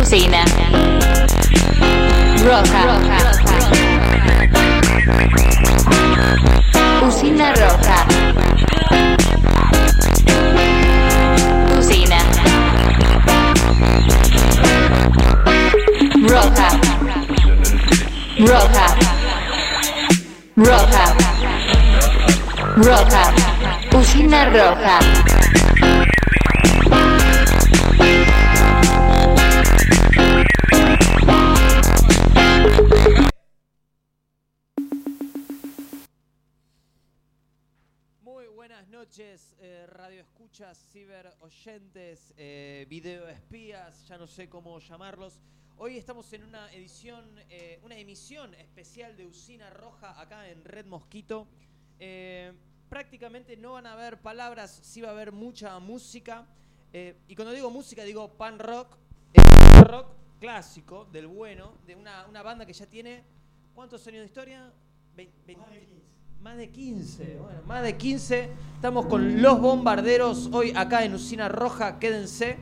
Usina. Roja. Usina roja. Usina. Roja. Roja. Roja. Roja. Usina roja. Eh, radio escuchas, ciber oyentes, eh, video espías, ya no sé cómo llamarlos. Hoy estamos en una edición, eh, una emisión especial de Usina Roja acá en Red Mosquito. Prácticamente no van a haber palabras, sí va a haber mucha música. Y cuando digo música digo pan rock, eh, rock clásico, del bueno, de una, banda que ya tiene, ¿cuántos años de historia? Vein- vein- más de 15, bueno, más de 15. Estamos con los bombarderos hoy acá en Usina Roja, quédense.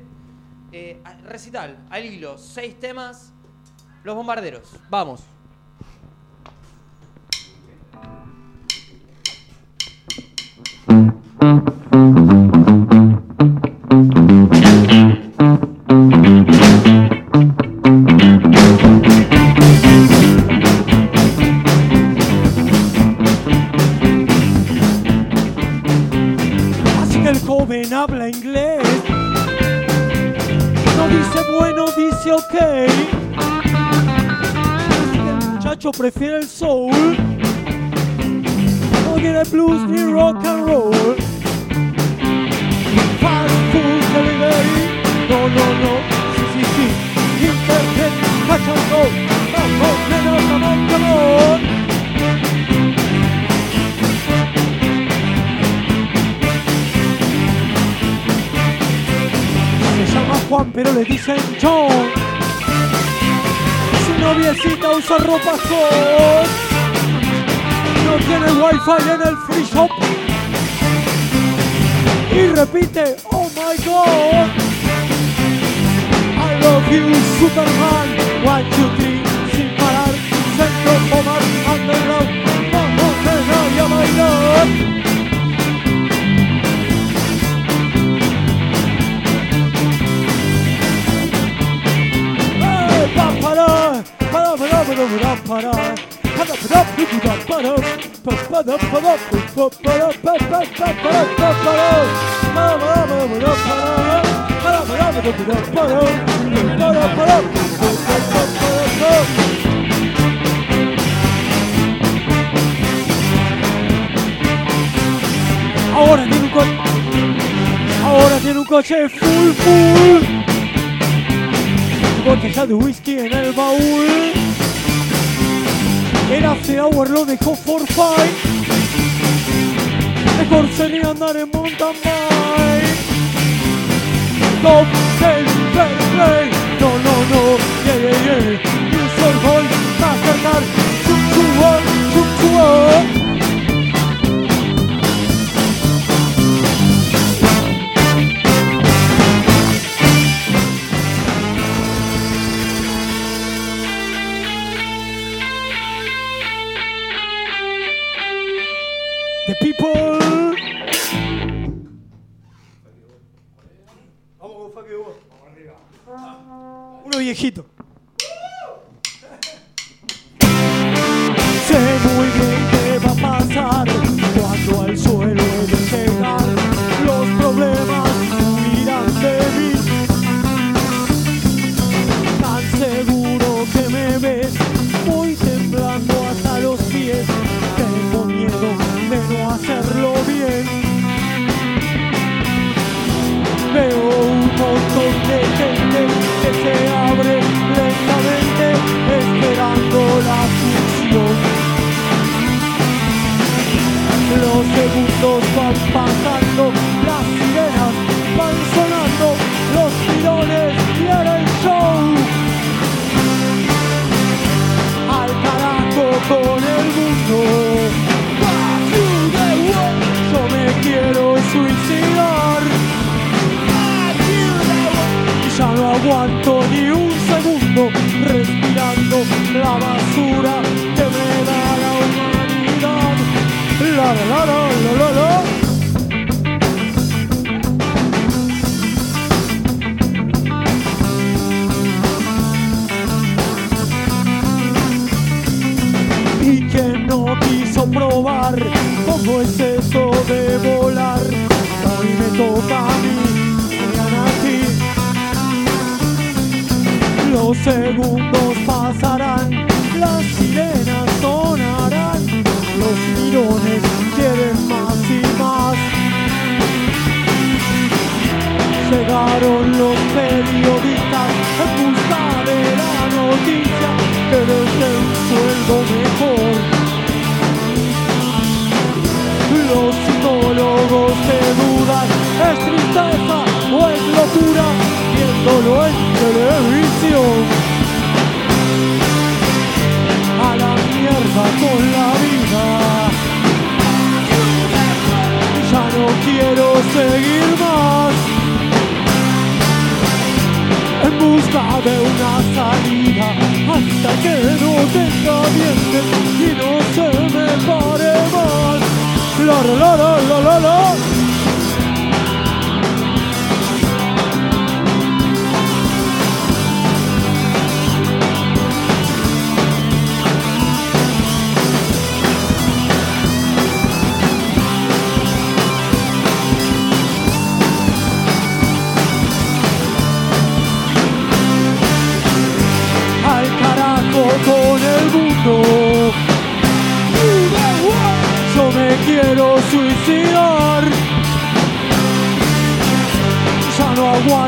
Eh, recital, al hilo, seis temas. Los bombarderos, vamos. Pero le dicen John. Su noviecita usa ropa hot. No tiene wifi en el free shop. Y repite, oh my god. Love you, Superman. One, two, three, sin parar. Centro, Omar, underground. Vamos, nena, y a bailar. Eh, pa, para, Ahora tiene un coche. Ahora tiene un coche full full. Botella de whisky en el baúl. El after hour lo dejó for five. Mejor sería andar en mountain bike. play. No, no, no, yeah, yeah, yeah. Bir sorun, kahkahalar, çok çuval, çok çuval. Viejito. Volar. Hoy me toca a mí, mañana a ti. Los segundos pasarán, las sirenas sonarán, los mirones quieren más y más. Llegaron los periodistas en busca de la noticia que desde un sueldo mejor. Los psicólogos se dudan, es tristeza o es locura, viéndolo en televisión. A la mierda con la vida. Ya no quiero seguir más en busca de una salida hasta que no tenga y La la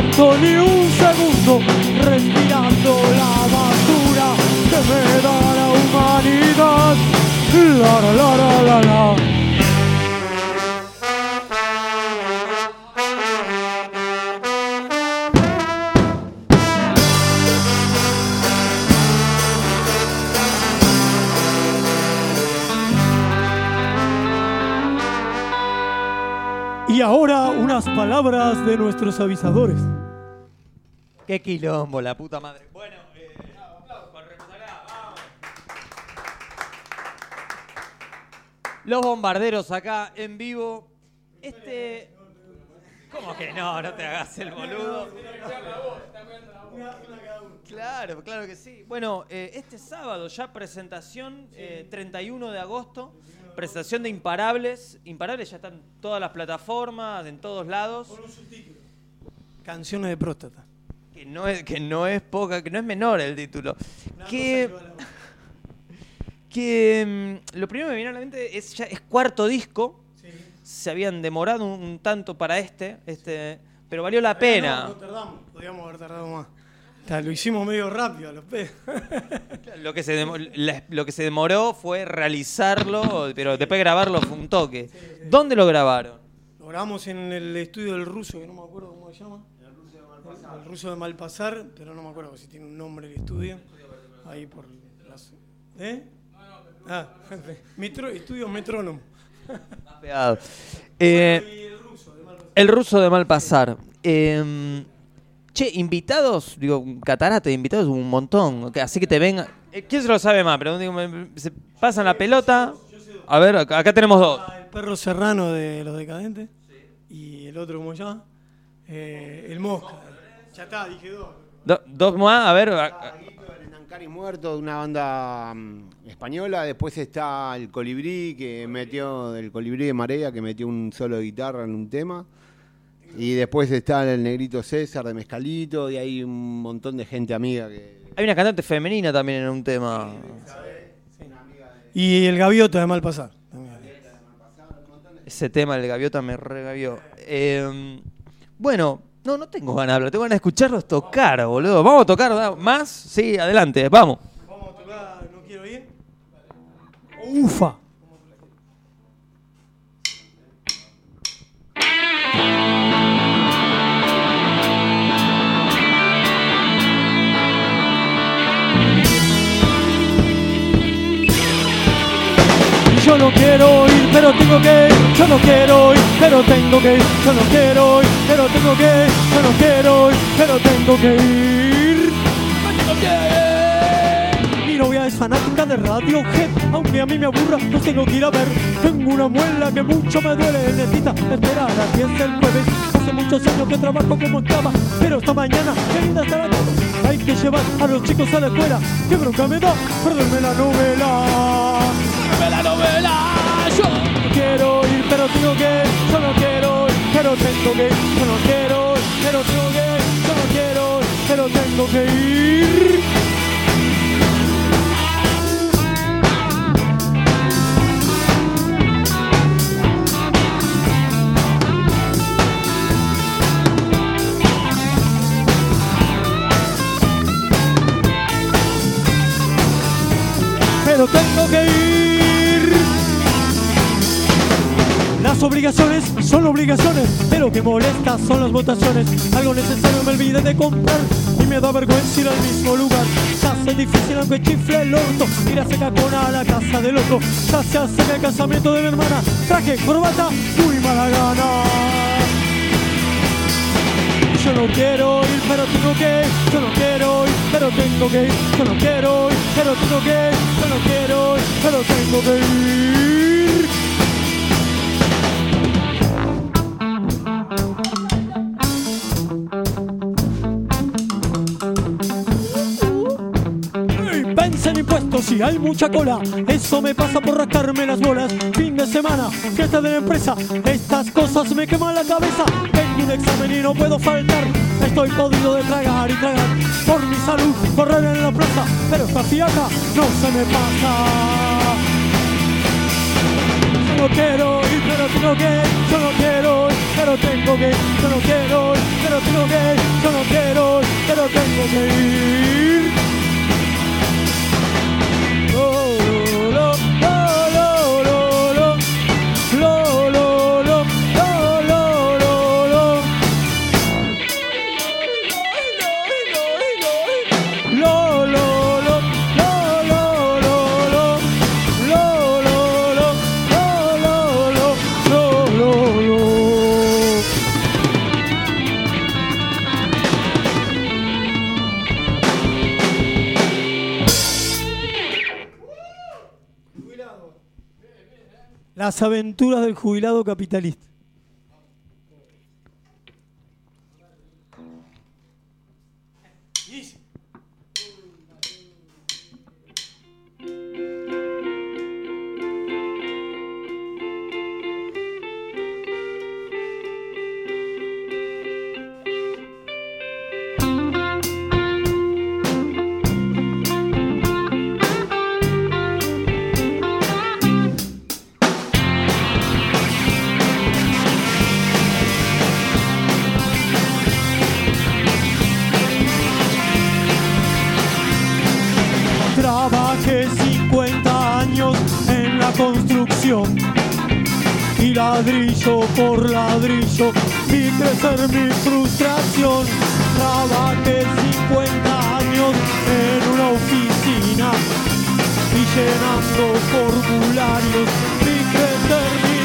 ni un segundo respirando la basura que me da la humanidad. La la la la de nuestros avisadores. Qué quilombo, la puta madre. Bueno, eh. Los bombarderos acá en vivo. Este. ¿Cómo que no? No te hagas el boludo. Claro, claro que sí. Bueno, eh, este sábado ya presentación, eh, 31 de agosto, presentación de Imparables. Imparables ya están en todas las plataformas, en todos lados. Canciones de próstata. Que no es, que no es poca, que no es menor el título. Que, que mm, lo primero que me viene a la mente es ya es cuarto disco. Se habían demorado un, un tanto para este, este, pero valió la pena. tardamos, podíamos haber tardado más. Lo hicimos medio rápido a los pedos. Lo que, se demo- la- lo que se demoró fue realizarlo, pero después grabarlo fue un toque. ¿Dónde lo grabaron? Lo grabamos en el estudio del ruso, que no me acuerdo cómo se llama. El ruso de Malpasar, pero no me acuerdo si tiene un nombre el estudio. Ahí por las. ¿Eh? Ah, metro, estudio Metrónomo. Pegado. Eh, el ruso de mal pasar. Eh, che, invitados, digo, catarate de invitados un montón. Así que te venga. Eh, ¿Quién se lo sabe más? Pero digo, me- se pasan la pelota. A ver, acá, acá tenemos dos. Ah, El perro serrano de los decadentes. Y el otro, ¿cómo se llama? Eh, el Mosca. Ya está, dije dos. Do- dos más, a ver. a- El Nancari muerto de una banda mm, española. Después está el Colibrí, que metió, el Colibrí de Marea, que metió un solo de guitarra en un tema. Y después está el Negrito César de Mezcalito, y hay un montón de gente amiga que. Hay una cantante femenina también en un tema. Y el gaviota de Malpasar. también. Ese tema, el gaviota, me regavió. Eh, bueno, No, no tengo ganas de hablar, tengo ganas de escucharlos tocar, boludo. Vamos a tocar ¿verdad? más, sí, adelante, vamos. Vamos a tocar, no quiero ir. Ufa. Tengo que. Yo no quiero ir, pero tengo que ir. Yo no quiero ir, pero tengo que ir. Yo no quiero ir, pero tengo que ir. Ir. Mi novia es fanática de Radiohead, aunque a mí me aburra, no tengo que ir a ver. Tengo una muela que mucho me duele, necesita esperar a que es el jueves. Hace muchos años que trabajo como esclava, pero esta mañana querida estar aquí. Hay que llevar a los chicos a la escuela. Qué bronca me da perderme la novela. Quiero ir, pero tengo que no quiero ir, pero tengo que no quiero ir, pero tengo que no quiero ir, pero tengo que ir. Obligaciones pero que molesta son las votaciones. Algo necesario me olvidé de comprar y me da vergüenza ir al mismo lugar. Se hace difícil aunque chifle el orto, ir a seca con a la casa del otro. Ya se acerca el casamiento de mi hermana, traje corbata, muy mala gana. Yo no quiero ir, pero tengo que ir. Yo no quiero ir, pero tengo que ir. Yo no quiero ir, pero tengo que ir. Yo no quiero ir, pero tengo que. Hay mucha cola. Eso me pasa por rascarme las bolas. Fin de semana, fiesta de la empresa. Estas cosas me queman la cabeza. Tengo un examen y no puedo faltar. Estoy podrido de tragar y tragar. Por mi salud, correr en la plaza. Pero esta fiaca no se me pasa. Yo no quiero ir, pero tengo que. Yo no quiero ir, pero tengo que. Yo no quiero ir, pero tengo que. Yo no quiero ir, pero tengo que ir. Las aventuras del jubilado capitalista. Y ladrillo por ladrillo vi crecer mi frustración. Trabajé 50 años en una oficina y llenando formularios vi crecer mi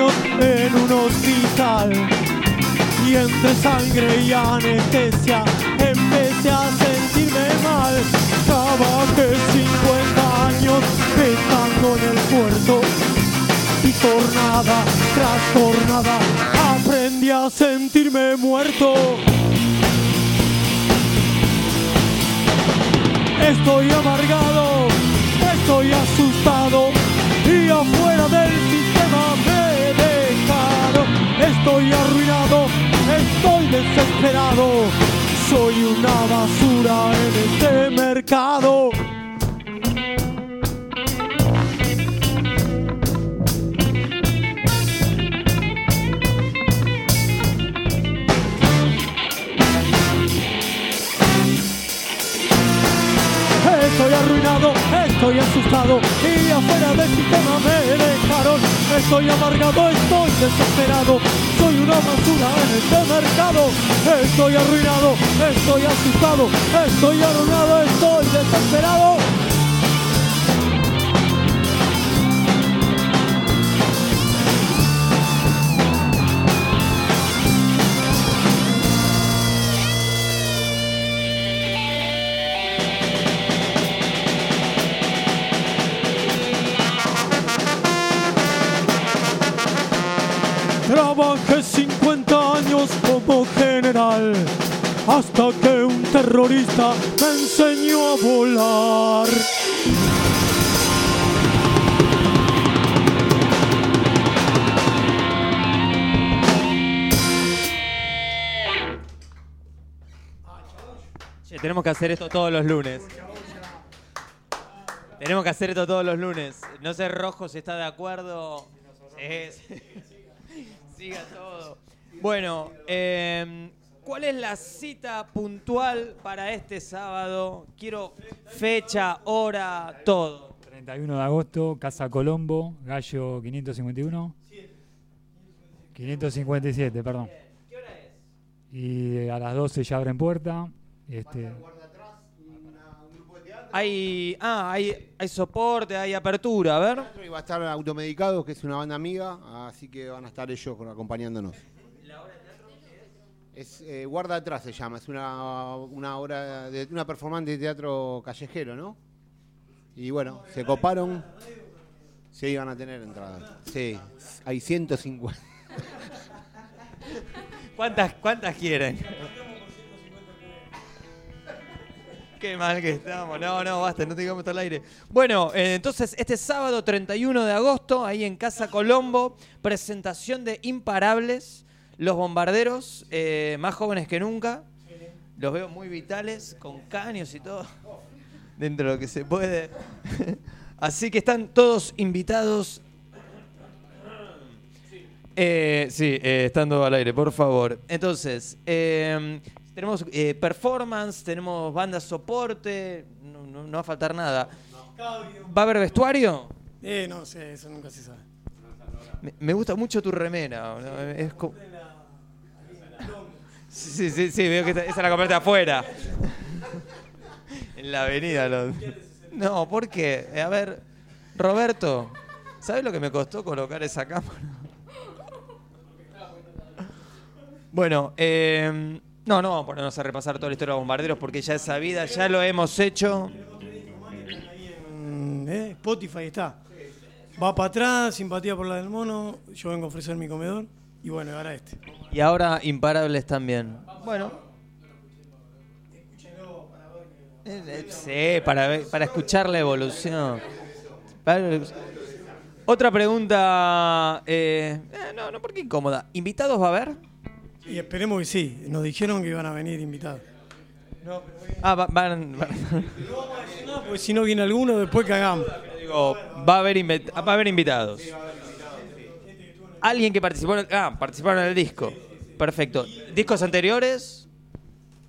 en un hospital y entre sangre y anestesia empecé a sentirme mal. Trabajé 50 años estando en el puerto y jornada tras jornada aprendí a sentirme muerto. Estoy amargado, estoy asustado y afuera Estoy arruinado, estoy desesperado Soy una basura en este mercado. Estoy asustado y afuera del sistema me dejaron. Estoy amargado, estoy desesperado, soy una basura en este mercado. Estoy arruinado, estoy asustado, estoy arruinado, estoy desesperado. Hasta que un terrorista me enseñó a volar. Che, tenemos que hacer esto todos los lunes. Tenemos que hacer esto todos los lunes. No sé, Rojo, si está de acuerdo. Sí, sí. Siga todo. Bueno, eh, ¿cuál es la cita puntual para este sábado? Quiero fecha, hora, todo. 31 de agosto, Casa Colombo, Gallo 551. 557, perdón. ¿Qué hora es? Y a las 12 ya abren puerta. Este, Hay, ah, hay, hay soporte, hay apertura, a ver. Y va a estar Automedicados, que es una banda amiga, así que van a estar ellos acompañándonos. Es eh, Guarda Atrás se llama, es una, una obra de una performance de teatro callejero, ¿no? Y bueno, se coparon. Sí, van a tener entradas. Sí, hay 150. ¿Cuántas, cuántas quieren? Qué mal que estamos. No, no, basta, no tengamos al aire. Bueno, eh, entonces este sábado 31 de agosto, ahí en Casa Colombo, presentación de Imparables, los bombarderos, eh, más jóvenes que nunca. Los veo muy vitales, con caños y todo, dentro de lo que se puede. Así que están todos invitados. Eh, sí, eh, estando al aire, por favor. Entonces, eh, tenemos eh, performance, tenemos banda soporte, no, no- no va a faltar nada. ¿Va a haber vestuario? Eh, no sé, eso nunca se sabe. Me, gusta mucho tu remera. ¿no? Es co- Sí, sí, sí, veo que esa la compraste afuera. en la avenida. lo- No, ¿por qué? Eh, A ver, Roberto, ¿sabes lo que me costó colocar esa cámara? Bueno, eh, no, no vamos a ponernos a repasar toda la historia de los bombarderos porque ya es sabida, ya lo hemos hecho. Mm, eh, Spotify está. Va para atrás, simpatía por la del mono. Yo vengo a ofrecer mi comedor. Y bueno, ahora este. Y ahora imparables también. Bueno. Eh, eh, Sí, para, ver- para escuchar la evolución. Otra pregunta. eh, eh, no, no, ¿por qué incómoda? ¿Invitados va a haber? Y esperemos que sí. Nos dijeron que iban a venir invitados. Ah, va- van. van- No, porque si no viene alguno, después cagamos. digo, va a haber, va a haber invitados. Alguien que participó en el, ah, participaron en el disco. Perfecto. ¿Discos anteriores?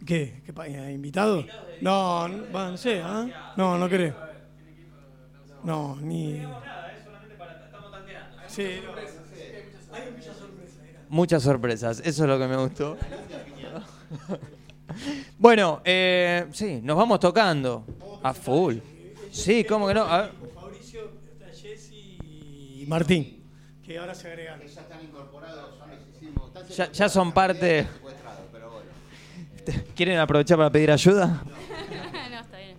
¿Qué? ¿Qué pa- eh, ¿Invitados? No, no, va, no sé, ¿ah? No, no creo. No, ni. Sí, Muchas sorpresas, eso es lo que me gustó. bueno, eh, sí, nos vamos tocando a full. Sí, ¿cómo que no? A ver. Fabricio, está Jesse y Martín, que ahora se agregan. Ya, ya son parte. ¿Quieren aprovechar para pedir ayuda? no, está bien.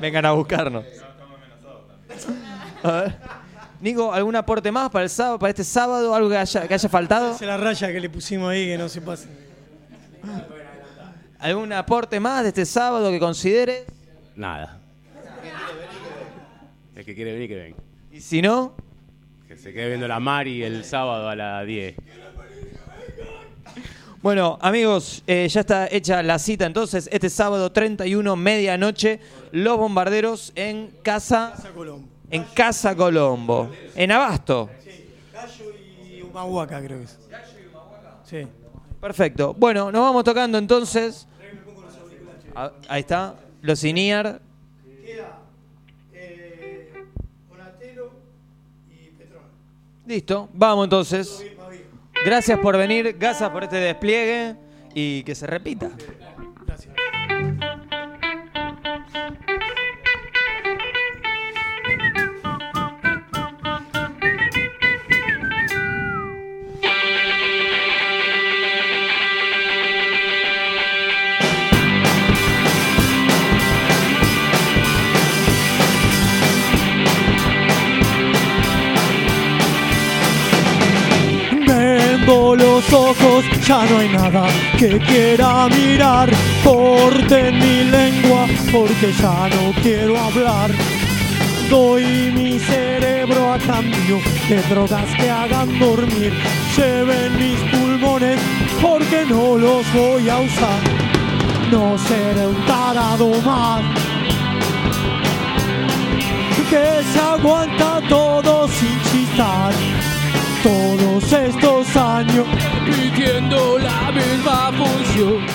Vengan a buscarnos. A ver. Nico, ¿algún aporte más para el sábado, para este sábado? ¿Algo que haya, que haya faltado? Es la raya que le pusimos ahí, que no se pase. ¿Algún aporte más de este sábado que considere? Nada. El que quiere venir, que venga. Y si no, Que se quede viendo la Mari el sábado a las 10. Bueno, amigos, eh, ya está hecha la cita entonces. Este sábado 31, medianoche, Los Bombarderos en Casa, Colombo. en Casa Colombo. En Abasto. Gallo y Humahuaca, creo que es. Sí. Perfecto. Bueno, nos vamos tocando entonces. Ah, Ahí está. Los Iniar. Listo. Vamos entonces. Gracias por venir. Gracias por este despliegue. Y que se repita. Vendo los ojos, ya no hay nada que quiera mirar. Corten mi lengua porque ya no quiero hablar. Doy mi cerebro a cambio de drogas que hagan dormir. Lleven mis pulmones porque no los voy a usar. No seré un tarado más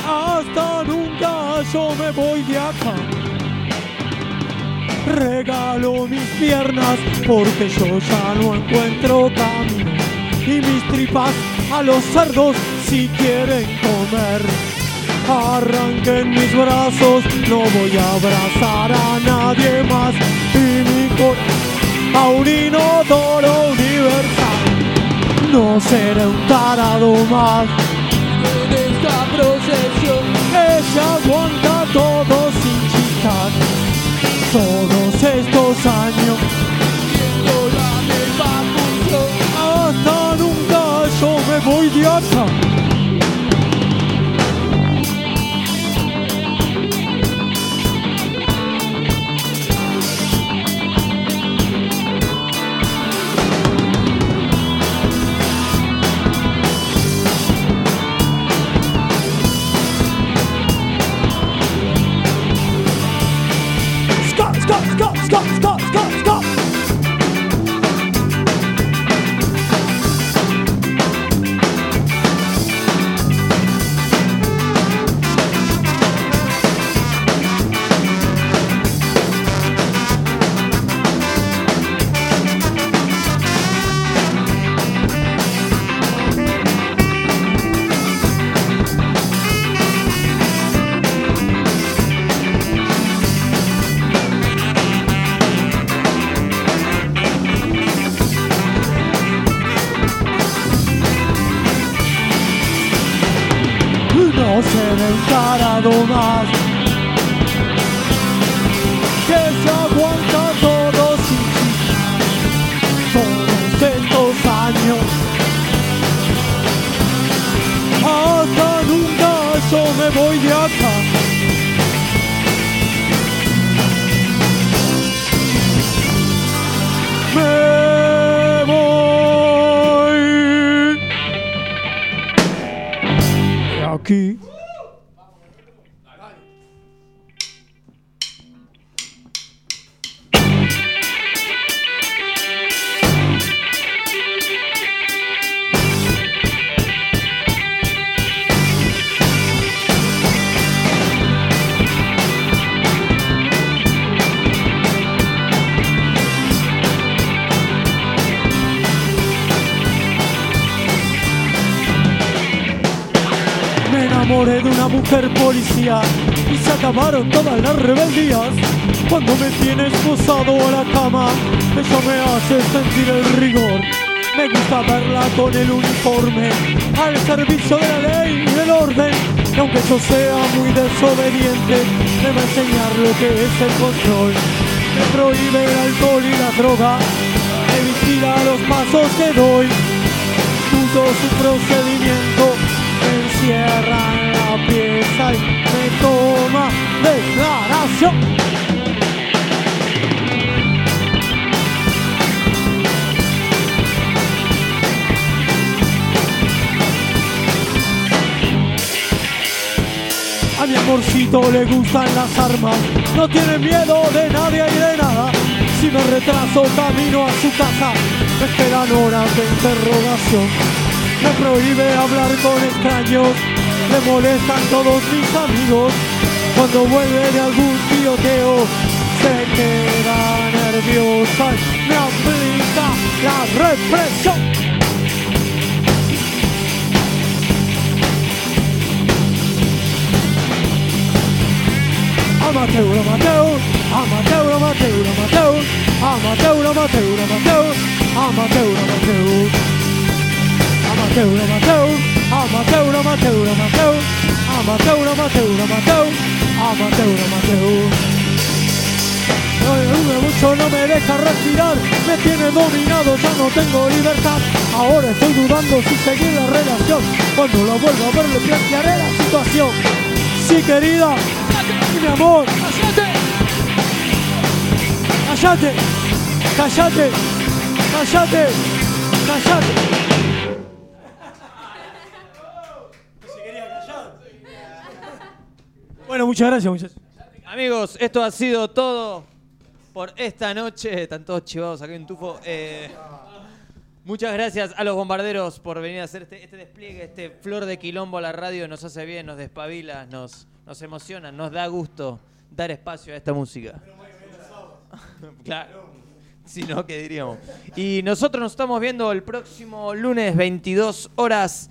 Hasta nunca yo me voy de acá. Regalo mis piernas porque yo ya no encuentro camino. Y mis tripas a los cerdos si quieren comer. Arranquen mis brazos, no voy a abrazar a nadie más. Y mi corazón a un inodoro universal. No seré un tarado más procesión que aguanta todo sin chistar. Todos estos años viendo la misma función. Hasta nunca yo me voy de acá. Seré enamoré de una mujer policía y se acabaron todas las rebeldías. Cuando me tiene esposado a la cama, eso me hace sentir el rigor. Me gusta verla con el uniforme al servicio de la ley y del orden. Aunque yo sea muy desobediente, a enseñar lo que es el control. Me prohíbe el alcohol y la droga, me vigila los pasos que doy. Estudio su procedimiento, me encierra me toma declaración. mi amorcito le gustan las armas, no tiene miedo de nadie y de nada. Si me retraso camino a su casa, me esperan horas de interrogación. Me prohíbe hablar con extraños, le molestan todos mis amigos. Cuando vuelve de algún tiroteo, se queda nerviosa me aplica la represión. Amateur, amateur, amateur, amateur, amateur, amateur, amateur, amateur, amateur, amateur. Amateur, amateur, amateur, amateur, amateur, amateur, amateur, amateur, amateur, amateur. Duele mucho, no me deja respirar, me tiene dominado, ya no tengo libertad. Ahora estoy dudando si seguir la relación. Cuando lo vuelva a ver le plantearé la situación. Sí, querida, mi amor, cállate, cállate, cállate, cállate, cállate. Bueno, muchas gracias, muchachos. Amigos, esto ha sido todo por esta noche. Están todos chivados acá en Tufo. Eh, muchas gracias a los bombarderos por venir a hacer este, este despliegue, este flor de quilombo a la radio. Nos hace bien, nos despabila, nos, nos emociona, nos da gusto dar espacio a esta música. claro. Si no, ¿qué diríamos? Y nosotros nos estamos viendo el próximo lunes, 22 horas.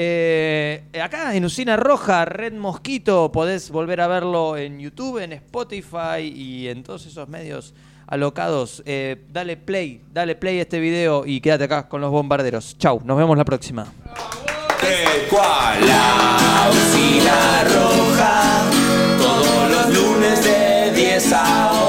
Eh, acá en Usina Roja, Red Mosquito, podés volver a verlo en YouTube, en Spotify y en todos esos medios alocados. Eh, dale play, dale play a este video y quédate acá con los bombarderos. Chau, nos vemos la próxima. Usina roja, todos los lunes de 10 a